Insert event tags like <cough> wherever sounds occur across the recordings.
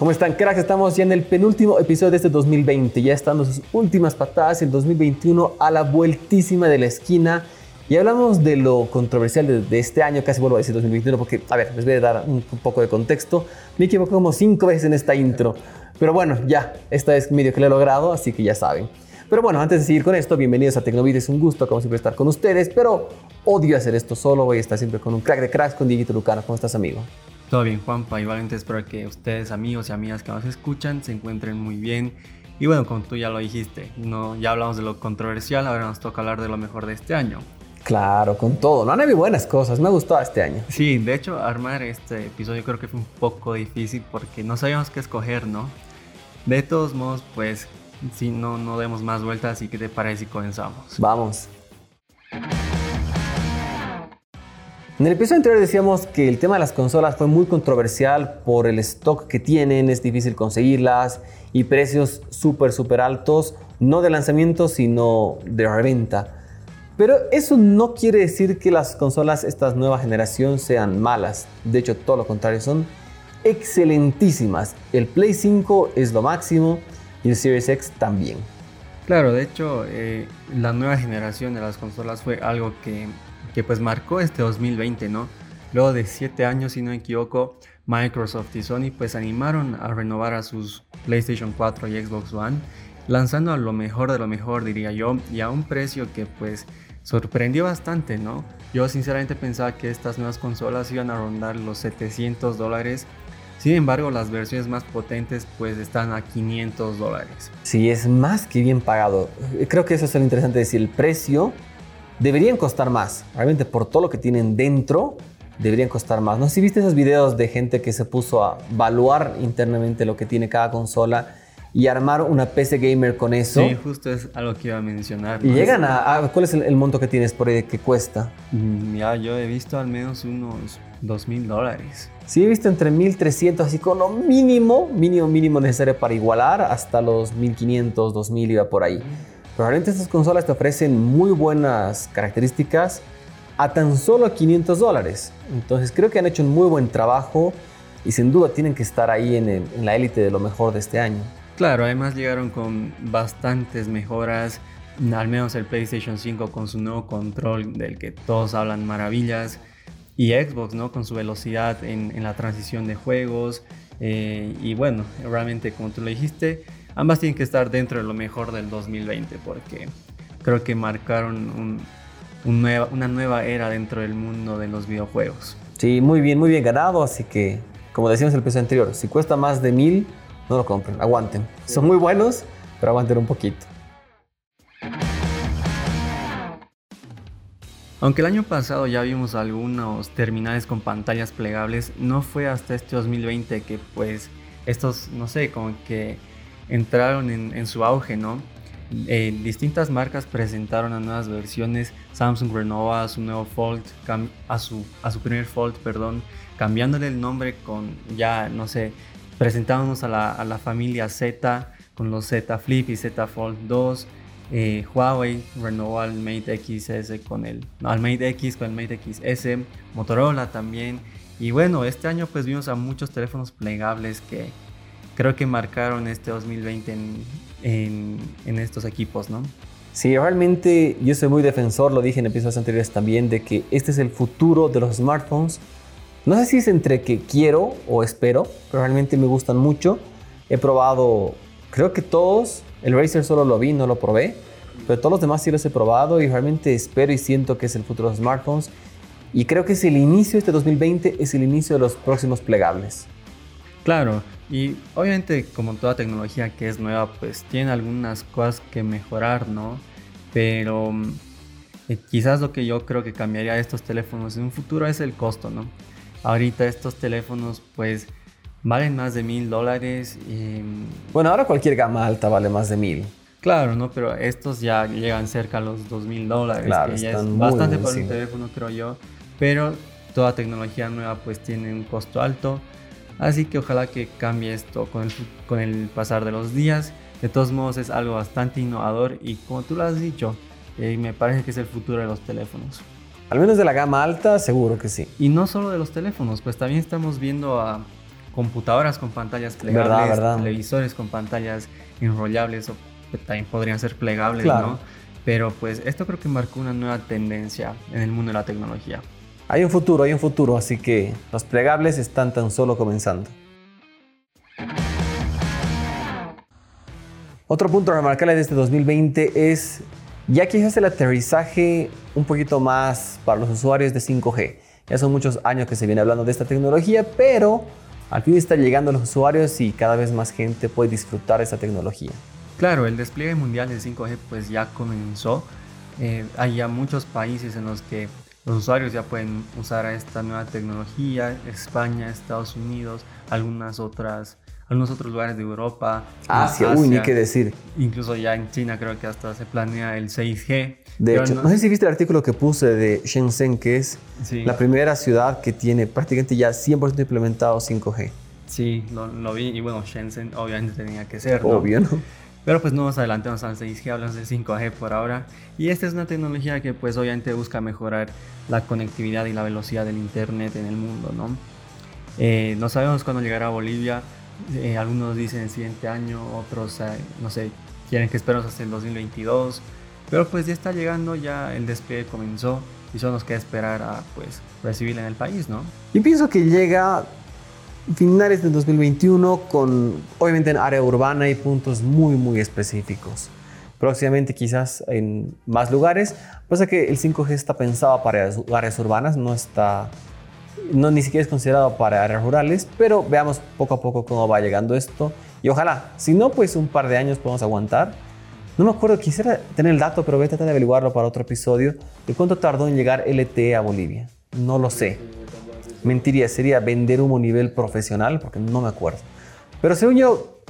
¿Cómo están, cracks? Estamos ya en el penúltimo episodio de este 2020. Ya están sus últimas patadas, el 2021 a la vueltísima de la esquina. Y hablamos de lo controversial de, este año, casi vuelvo a decir 2021, porque, a ver, les voy a dar un, poco de contexto. Me equivoqué como cinco veces en esta intro. Pero bueno, ya, esta es medio que lo he logrado, así que ya saben. Pero bueno, antes de seguir con esto, bienvenidos a Tecnovid. Es un gusto, como siempre, estar con ustedes. Pero odio hacer esto solo. Voy a estar siempre con un crack de cracks, con Dieguito Lucano. ¿Cómo estás, amigo? Todo bien, Juanpa. Igualmente espero que ustedes, amigos y amigas que nos escuchan, se encuentren muy bien. Y bueno, como tú ya lo dijiste, no, ya hablamos de lo controversial, ahora nos toca hablar de lo mejor de este año. Claro, con todo. No han habido buenas cosas. Me gustado este año. Sí, de hecho, armar este episodio creo que fue un poco difícil porque no sabíamos qué escoger, ¿no? De todos modos, pues, si no, no demos más vueltas, ¿y qué te parece si comenzamos? Vamos. En el episodio anterior decíamos que el tema de las consolas fue muy controversial por el stock que tienen, es difícil conseguirlas y precios súper, súper altos, no de lanzamiento, sino de reventa. Pero eso no quiere decir que las consolas esta nueva generación sean malas. De hecho, todo lo contrario, son excelentísimas. El Play 5 es lo máximo y el Series X también. Claro, de hecho, eh, la nueva generación de las consolas fue algo que que pues marcó este 2020, ¿no? Luego de siete años, si no me equivoco, Microsoft y Sony pues animaron a renovar a sus PlayStation 4 y Xbox One, lanzando a lo mejor de lo mejor, diría yo, y a un precio que pues sorprendió bastante, ¿no? Yo sinceramente pensaba que estas nuevas consolas iban a rondar los 700 dólares. Sin embargo, las versiones más potentes pues están a 500 dólares. Sí, es más que bien pagado. Creo que eso es lo interesante decir, el precio deberían costar más. Realmente por todo lo que tienen dentro, deberían costar más. No sé si viste esos videos de gente que se puso a evaluar internamente lo que tiene cada consola y armar una PC gamer con eso. Sí, justo es algo que iba a mencionar. Y llegan a, ¿Cuál es el, monto que tienes por ahí que cuesta? Mm, ya, yo he visto al menos unos 2 mil dólares. Sí, he visto entre 1300, así con lo mínimo, mínimo, mínimo necesario para igualar, hasta los 1500, 2000 iba por ahí. Probablemente estas consolas te ofrecen muy buenas características a tan solo 500 dólares. Entonces creo que han hecho un muy buen trabajo y sin duda tienen que estar ahí en, la élite de lo mejor de este año. Claro, además llegaron con bastantes mejoras, al menos el PlayStation 5 con su nuevo control del que todos hablan maravillas y Xbox ¿no? con su velocidad en, la transición de juegos eh, y bueno, realmente como tú lo dijiste, ambas tienen que estar dentro de lo mejor del 2020 porque creo que marcaron una nueva era dentro del mundo de los videojuegos. Sí, muy bien, muy bien ganado, así que como decíamos en el episodio anterior, si cuesta más de mil, no lo compren, aguanten. Son muy buenos, pero aguanten un poquito. Aunque el año pasado ya vimos algunos terminales con pantallas plegables, no fue hasta este 2020 que pues estos, no sé, como que entraron en, su auge, ¿no? Eh, distintas marcas presentaron a nuevas versiones. Samsung renovó a su nuevo Fold, a su, a su primer Fold, perdón, cambiándole el nombre con ya, no sé, presentábamos a la, a la familia Z con los Z Flip y Z Fold 2. Eh, Huawei renovó al Mate XS con el, al Mate X con el Mate XS, Motorola también. Y bueno, este año pues vimos a muchos teléfonos plegables que, creo que marcaron este 2020 en, en, estos equipos, ¿no? Sí, realmente yo soy muy defensor, lo dije en episodios anteriores también, de que este es el futuro de los smartphones. No sé si es entre que quiero o espero, pero realmente me gustan mucho. He probado, creo que todos, el Razer solo lo vi, no lo probé, pero todos los demás sí los he probado y realmente espero y siento que es el futuro de los smartphones. Y creo que es el inicio de este 2020, es el inicio de los próximos plegables. Claro, y obviamente como toda tecnología que es nueva, pues tiene algunas cosas que mejorar, ¿no? Pero eh, quizás lo que yo creo que cambiaría estos teléfonos en un futuro es el costo, ¿no? Ahorita estos teléfonos pues valen más de mil dólares. Y... Bueno, ahora cualquier gama alta vale más de mil. Claro, ¿no? Pero estos ya llegan cerca a los dos mil dólares, claro, que ya es bastante para un teléfono, creo yo. Pero toda tecnología nueva pues tiene un costo alto Así que ojalá que cambie esto con el, con el pasar de los días. De todos modos es algo bastante innovador y como tú lo has dicho, eh, me parece que es el futuro de los teléfonos. Al menos de la gama alta, seguro que sí. Y no solo de los teléfonos, pues también estamos viendo a computadoras con pantallas plegables, televisores con pantallas enrollables o también podrían ser plegables, ¿no? Pero pues esto creo que marcó una nueva tendencia en el mundo de la tecnología. Hay un futuro, hay un futuro, así que los plegables están tan solo comenzando. Otro punto remarcable de este 2020 es ya quizás el aterrizaje un poquito más para los usuarios de 5G. Ya son muchos años que se viene hablando de esta tecnología, pero al fin está llegando a los usuarios y cada vez más gente puede disfrutar de esta tecnología. Claro, el despliegue mundial de 5G pues ya comenzó. Eh, hay ya muchos países en los que los usuarios ya pueden usar esta nueva tecnología. España, Estados Unidos, algunas otras algunos otros lugares de Europa. Asia, uy, ni qué decir. Incluso ya en China creo que hasta se planea el 6G. De hecho, no, sé si viste el artículo que puse de Shenzhen, que es la primera ciudad que tiene prácticamente ya 100% implementado 5G. Sí, lo, vi y bueno, Shenzhen obviamente tenía que ser. Obvio, ¿no? Pero pues no nos adelantemos al 6G, hablamos de 5G por ahora. Y esta es una tecnología que pues obviamente busca mejorar la conectividad y la velocidad del Internet en el mundo, ¿no? Eh, no sabemos cuándo llegará a Bolivia, eh, algunos dicen el siguiente año, otros, eh, no sé, quieren que esperemos hasta el 2022. Pero pues ya está llegando, ya el despliegue comenzó y solo nos queda esperar a pues recibirla en el país, ¿no? Yo pienso que llega finales del 2021 con obviamente en área urbana y puntos muy muy específicos. Próximamente quizás en más lugares. Pasa que el 5G está pensado para áreas urbanas, no está no ni siquiera es considerado para áreas rurales, pero veamos poco a poco cómo va llegando esto. Y ojalá, si no, pues un par de años podemos aguantar. No me acuerdo, quisiera tener el dato, pero voy a tratar de averiguarlo para otro episodio. ¿De cuánto tardó en llegar LTE a Bolivia? No lo sé. Mentiría, sería vender humo nivel profesional, porque no me acuerdo. Pero según yo,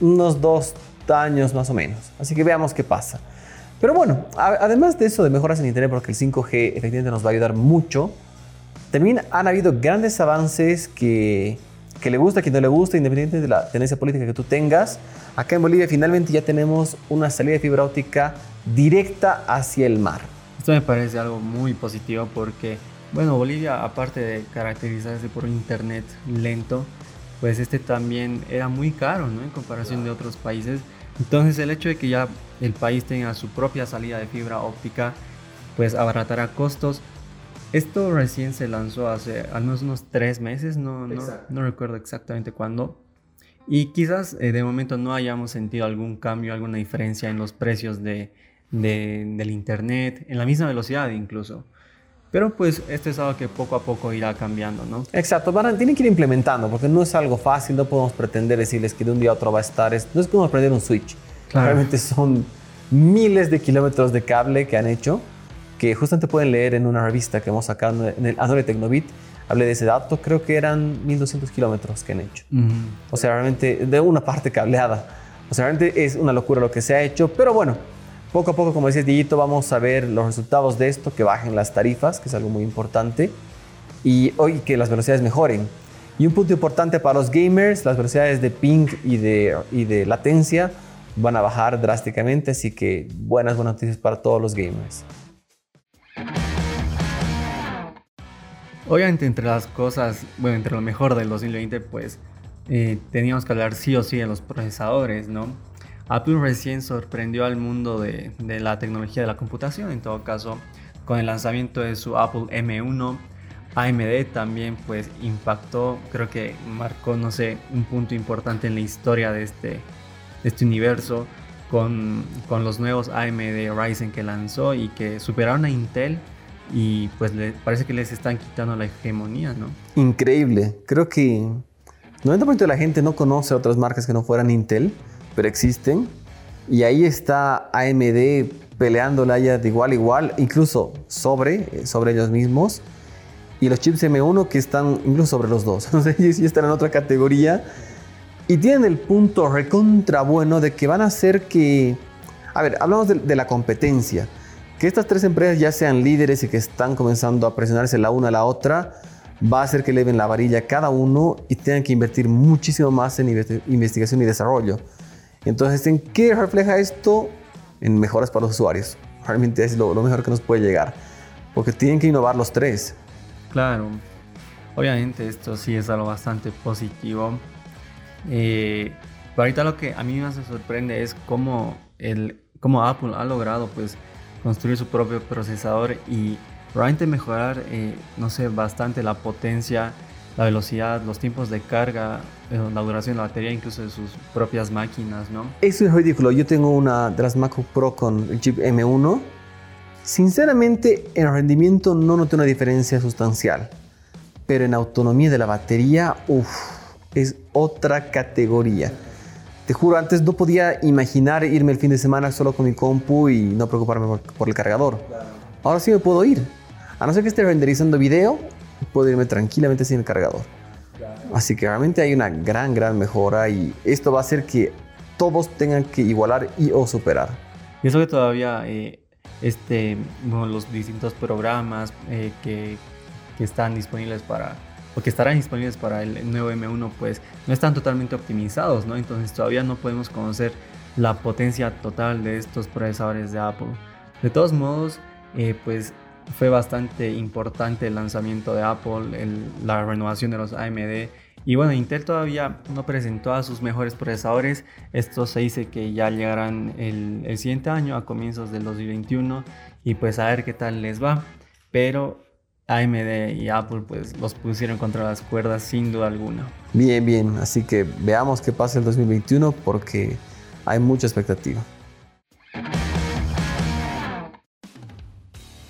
unos dos años más o menos. Así que veamos qué pasa. Pero bueno, además de eso de mejoras en Internet, porque el 5G efectivamente nos va a ayudar mucho, también han habido grandes avances que, que le gusta, que no le gusta, independientemente de la tendencia política que tú tengas. Acá en Bolivia finalmente ya tenemos una salida de fibra óptica directa hacia el mar. Esto me parece algo muy positivo porque, bueno, Bolivia, aparte de caracterizarse por un internet lento, pues este también era muy caro, ¿no? En comparación de otros países. Entonces el hecho de que ya el país tenga su propia salida de fibra óptica, pues abaratará costos esto recién se lanzó hace al menos unos tres meses, no, no, recuerdo exactamente cuándo. Y quizás eh, de momento no hayamos sentido algún cambio, alguna diferencia en los precios de, del Internet, en la misma velocidad incluso. Pero pues esto es algo que poco a poco irá cambiando, ¿no? Exacto, van tienen que ir implementando porque no es algo fácil, no podemos pretender decirles que de un día a otro va a estar, no es como aprender un switch. Realmente son miles de kilómetros de cable que han hecho que justamente pueden leer en una revista que hemos sacado en el Android Tecnobit. Hablé de ese dato, creo que eran 1200 kilómetros que han hecho. O sea, realmente de una parte cableada. O sea, realmente es una locura lo que se ha hecho, pero bueno, poco a poco, como decía Dieguito, vamos a ver los resultados de esto, que bajen las tarifas, que es algo muy importante, y hoy que las velocidades mejoren. Y un punto importante para los gamers, las velocidades de ping y de, y de latencia van a bajar drásticamente, así que buenas, buenas noticias para todos los gamers. Obviamente entre las cosas, bueno, entre lo mejor del 2020, pues eh, teníamos que hablar sí o sí de los procesadores, ¿no? Apple recién sorprendió al mundo de, de, la tecnología de la computación, en todo caso, con el lanzamiento de su Apple M1. AMD también pues impactó, creo que marcó, no sé, un punto importante en la historia de este, de este universo con, con los nuevos AMD Ryzen que lanzó y que superaron a Intel y pues le, parece que les están quitando la hegemonía, ¿no? Increíble. Creo que 90% de la gente no conoce otras marcas que no fueran Intel, pero existen. Y ahí está AMD peleándola ya de igual a igual, incluso sobre, sobre ellos mismos. Y los chips M1 que están incluso sobre los dos. <laughs> Sé si están en otra categoría. Y tienen el punto recontra bueno de que van a hacer que... A ver, hablamos de, de la competencia. Que estas tres empresas ya sean líderes y que están comenzando a presionarse la una a la otra, va a hacer que eleven la varilla cada uno y tengan que invertir muchísimo más en investigación y desarrollo. Entonces, ¿en qué refleja esto? En mejoras para los usuarios. Realmente es lo, mejor que nos puede llegar. Porque tienen que innovar los tres. Claro. Obviamente esto sí es algo bastante positivo. Eh, pero ahorita lo que a mí más me sorprende es cómo, el, cómo Apple ha logrado pues construir su propio procesador y probablemente mejorar, eh, no sé, bastante la potencia, la velocidad, los tiempos de carga, eh, la duración de la batería, incluso de sus propias máquinas, ¿no? Eso es ridículo. Yo tengo una de las MacBook Pro con el chip M1. Sinceramente, en rendimiento no noté una diferencia sustancial. Pero en autonomía de la batería, uff, es otra categoría. Te juro, antes no podía imaginar irme el fin de semana solo con mi compu y no preocuparme por, el cargador. Ahora sí me puedo ir. A no ser que esté renderizando video, puedo irme tranquilamente sin el cargador. Así que realmente hay una gran, gran mejora y esto va a hacer que todos tengan que igualar y o superar. Y eso que todavía eh, este, los distintos programas eh, que, que están disponibles para o que estarán disponibles para el nuevo M1 pues no están totalmente optimizados, ¿no? Entonces todavía no podemos conocer la potencia total de estos procesadores de Apple. De todos modos, eh, pues fue bastante importante el lanzamiento de Apple, la renovación de los AMD. Y bueno, Intel todavía no presentó a sus mejores procesadores. Esto se dice que ya llegarán el, el siguiente año, a comienzos del 2021. Y pues a ver qué tal les va. Pero AMD y Apple pues los pusieron contra las cuerdas sin duda alguna. Bien, bien, así que veamos qué pasa el 2021 porque hay mucha expectativa.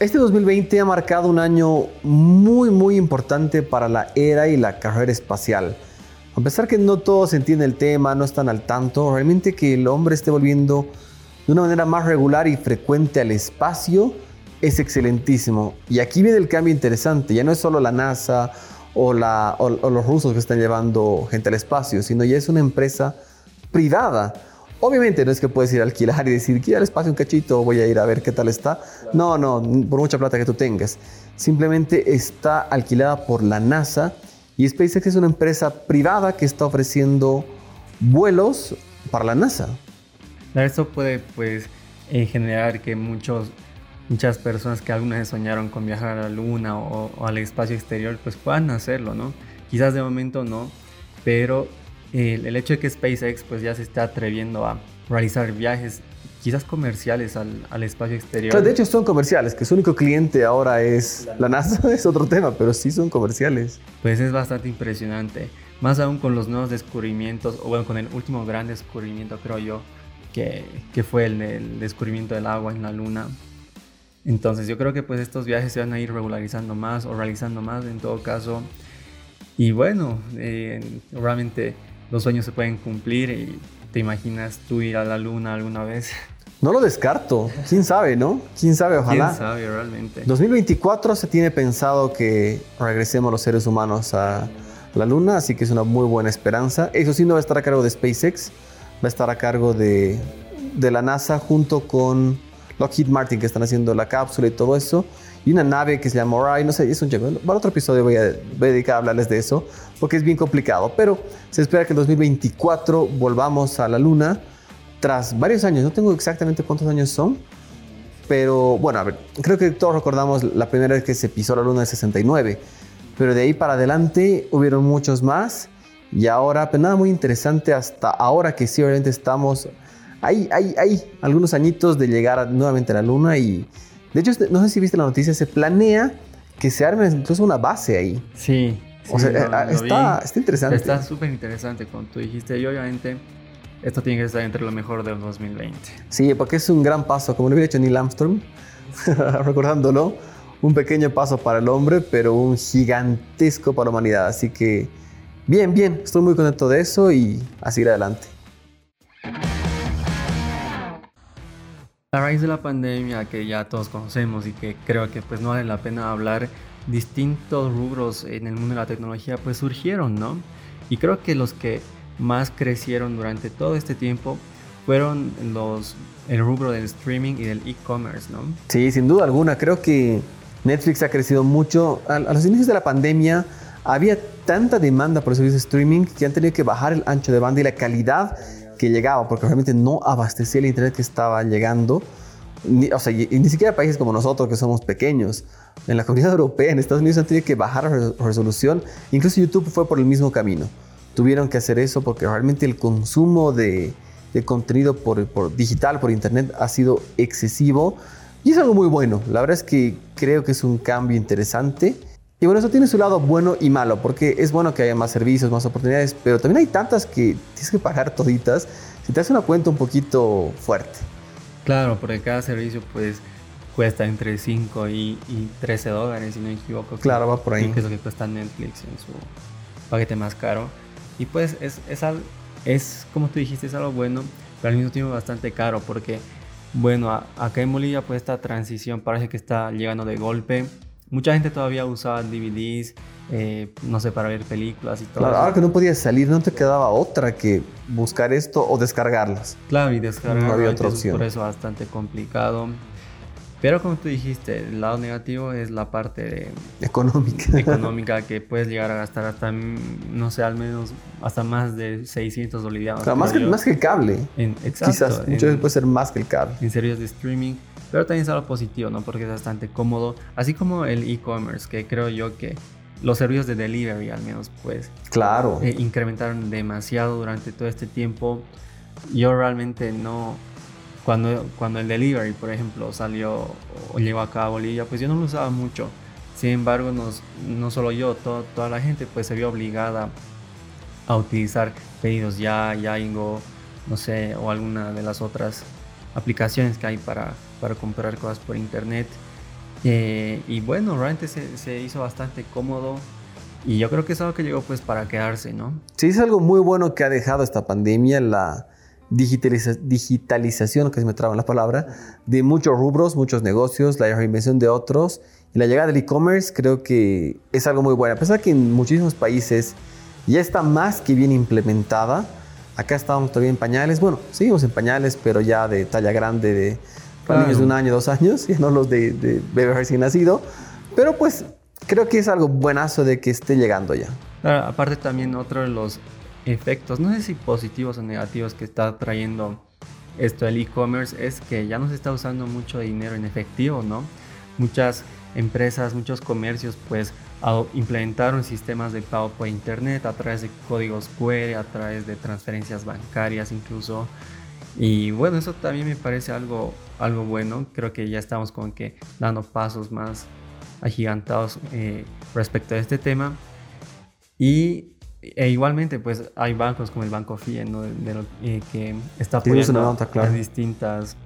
Este 2020 ha marcado un año muy muy importante para la era y la carrera espacial. A pesar que no todos entienden el tema, no están al tanto, realmente que el hombre esté volviendo de una manera más regular y frecuente al espacio es excelentísimo. Y aquí viene el cambio interesante. Ya no es solo la NASA o, o, los rusos que están llevando gente al espacio, sino ya es una empresa privada. Obviamente no es que puedes ir a alquilar y decir, quiero al espacio un cachito, voy a ir a ver qué tal está. No, no, por mucha plata que tú tengas. Simplemente está alquilada por la NASA y SpaceX es una empresa privada que está ofreciendo vuelos para la NASA. Esto puede pues eh, generar que muchos muchas personas que alguna vez soñaron con viajar a la luna o, al espacio exterior, pues puedan hacerlo, ¿no? Quizás de momento no, pero el, hecho de que SpaceX pues ya se está atreviendo a realizar viajes quizás comerciales al, al espacio exterior. de hecho son comerciales, que su único cliente ahora es la NASA, <laughs> es otro tema, pero sí son comerciales. Pues es bastante impresionante, más aún con los nuevos descubrimientos, o bueno, con el último gran descubrimiento creo yo, que, que fue el, el descubrimiento del agua en la luna entonces yo creo que pues estos viajes se van a ir regularizando más o realizando más en todo caso. Y bueno, eh, realmente los sueños se pueden cumplir y te imaginas tú ir a la luna alguna vez. No lo descarto, quién sabe, ¿no? Quién sabe, ojalá. Quién sabe realmente. 2024 se tiene pensado que regresemos los seres humanos a la luna, así que es una muy buena esperanza. Eso sí, no va a estar a cargo de SpaceX, va a estar a cargo de, de la NASA junto con Lockheed Martin que están haciendo la cápsula y todo eso. Y una nave que se llama Orion, no sé, es un Para otro episodio voy a, dedicar a hablarles de eso, porque es bien complicado. Pero se espera que en 2024 volvamos a la Luna tras varios años. No tengo exactamente cuántos años son, pero bueno, a ver, creo que todos recordamos la primera vez que se pisó la Luna en 69. Pero de ahí para adelante hubieron muchos más. Y ahora, pues nada muy interesante hasta ahora que sí, obviamente estamos hay, hay, hay algunos añitos de llegar nuevamente a la Luna y de hecho no sé si viste la noticia, se planea que se arme incluso una base ahí. Sí. o sea, eh, está, está, interesante. Está súper interesante, como tú dijiste, y obviamente esto tiene que estar entre lo mejor del 2020. Sí, porque es un gran paso, como lo hubiera hecho Neil Armstrong, <laughs> recordándolo, un pequeño paso para el hombre, pero un gigantesco para la humanidad. Así que, bien, bien, estoy muy contento de eso y a seguir adelante. A raíz de la pandemia que ya todos conocemos y que creo que pues no vale la pena hablar, distintos rubros en el mundo de la tecnología pues surgieron, ¿no? Y creo que los que más crecieron durante todo este tiempo fueron los el rubro del streaming y del e-commerce, ¿no? Sí, sin duda alguna. Creo que Netflix ha crecido mucho. A, los inicios de la pandemia había tanta demanda por servicios de streaming que han tenido que bajar el ancho de banda y la calidad que llegaba, porque realmente no abastecía el internet que estaba llegando. Ni, o sea, y, ni siquiera países como nosotros que somos pequeños. En la comunidad <laughs> europea, en Estados Unidos, han tenido que bajar la resolución. Incluso YouTube fue por el mismo camino. Tuvieron que hacer eso porque realmente el consumo de, de contenido por, por, digital, por internet, ha sido excesivo. Y es algo muy bueno. La verdad es que creo que es un cambio interesante. Y bueno, eso tiene su lado bueno y malo, porque es bueno que haya más servicios, más oportunidades, pero también hay tantas que tienes que pagar toditas. Si te hace una cuenta un poquito fuerte. Claro, porque cada servicio pues cuesta entre 5 y, 13 dólares, si no me equivoco. Claro, va por ahí. Que es lo que cuesta Netflix en su paquete más caro. Y pues es, es, es, como tú dijiste, es algo bueno, pero al mismo tiempo bastante caro, porque bueno, acá en Bolivia pues esta transición parece que está llegando de golpe Mucha gente todavía usaba DVDs, eh, no sé, para ver películas y todo. Claro, ahora que no podías salir, no te quedaba otra que buscar esto o descargarlas. Claro, y descargarlas. No había otra opción. Por eso bastante complicado. Pero como tú dijiste, el lado negativo es la parte de, económica. <laughs> económica que puedes llegar a gastar hasta, no sé, al menos hasta más de 600 bolivianos. Claro, más, que, más que el cable. En, exacto. Quizás, muchas veces puede ser más que el cable. En servicios de streaming. Pero también es algo positivo, ¿no? Porque es bastante cómodo. Así como el e-commerce, que creo yo que los servicios de delivery al menos, pues... Claro. Eh, incrementaron demasiado durante todo este tiempo. Yo realmente no... Cuando, cuando el delivery, por ejemplo, salió o llegó acá a Bolivia, pues yo no lo usaba mucho. Sin embargo, nos, no solo yo, toda la gente pues se vio obligada a utilizar pedidos ya, Yaingo, no sé, o alguna de las otras aplicaciones que hay para, para comprar cosas por internet. Eh, y bueno, realmente se, se, hizo bastante cómodo y yo creo que es algo que llegó pues para quedarse, ¿no? Sí, es algo muy bueno que ha dejado esta pandemia, la digitalización, que se me traba la palabra, de muchos rubros, muchos negocios, la reinvención de otros y la llegada del e-commerce creo que es algo muy bueno. A pesar que en muchísimos países ya está más que bien implementada, acá estábamos todavía en pañales, bueno, seguimos en pañales, pero ya de talla grande, de para niños de un año, dos años, <laughs> y no los de, de bebé recién nacido. Pero pues creo que es algo buenazo de que esté llegando ya. aparte también otro de los efectos, no sé si positivos o negativos que está trayendo esto del e-commerce es que ya no se está usando mucho dinero en efectivo, ¿no? Muchas empresas, muchos comercios pues implementaron sistemas de pago por internet a través de códigos QR, a través de transferencias bancarias incluso. Y bueno, eso también me parece algo, algo bueno. Creo que ya estamos como que dando pasos más agigantados eh, respecto a este tema. Y e igualmente, pues hay bancos como el Banco FIE, ¿no? Eh, que está apoyando a distintas,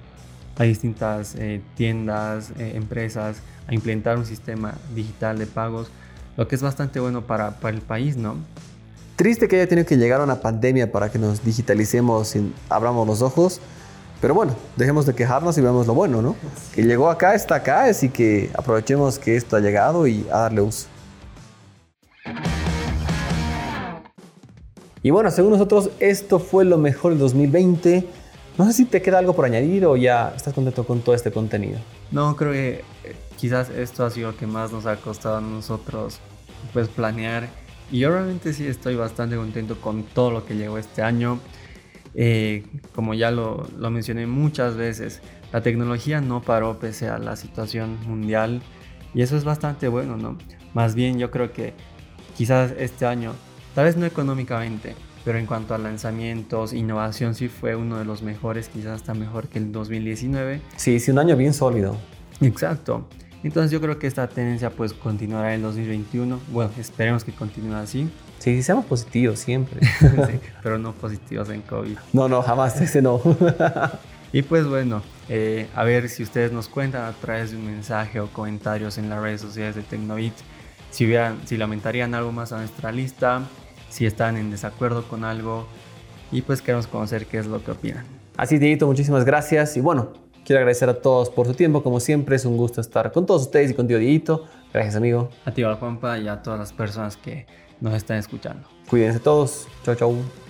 a distintas eh, tiendas, empresas a implementar un sistema digital de pagos, lo que es bastante bueno para, para el país, ¿no? Triste que haya tenido que llegar a una pandemia para que nos digitalicemos y abramos los ojos. Pero bueno, dejemos de quejarnos y veamos lo bueno, ¿no? Que llegó acá, está acá, así que aprovechemos que esto ha llegado y a darle uso. Y bueno, según nosotros, esto fue lo mejor del 2020. No sé si te queda algo por añadir o ya estás contento con todo este contenido. No, creo que eh, quizás esto ha sido lo que más nos ha costado a nosotros pues planear y yo realmente sí estoy bastante contento con todo lo que llegó este año. Eh, como ya lo, lo, mencioné muchas veces, la tecnología no paró pese a la situación mundial y eso es bastante bueno, ¿no? Más bien yo creo que quizás este año, tal vez no económicamente, pero en cuanto a lanzamientos, innovación sí fue uno de los mejores, quizás hasta mejor que el 2019. Sí, sí, un año bien sólido. Exacto. Entonces yo creo que esta tendencia pues continuará en el 2021. Bueno, esperemos que continúe así. Sí, seamos positivos siempre. <laughs> pero no positivos en COVID. No, no, jamás, ese no. <laughs> y pues bueno, eh, a ver si ustedes nos cuentan a través de un mensaje o comentarios en las redes sociales de Tecnovit si, hubieran, si lamentarían algo más a nuestra lista, si están en desacuerdo con algo y pues queremos conocer qué es lo que opinan. Así, Dieguito, muchísimas gracias y bueno, Quiero agradecer a todos por su tiempo, como siempre es un gusto estar con todos ustedes y contigo, Dieguito. Gracias, amigo. A ti, Juanpa, y a todas las personas que nos están escuchando. Cuídense todos. Chao, chao.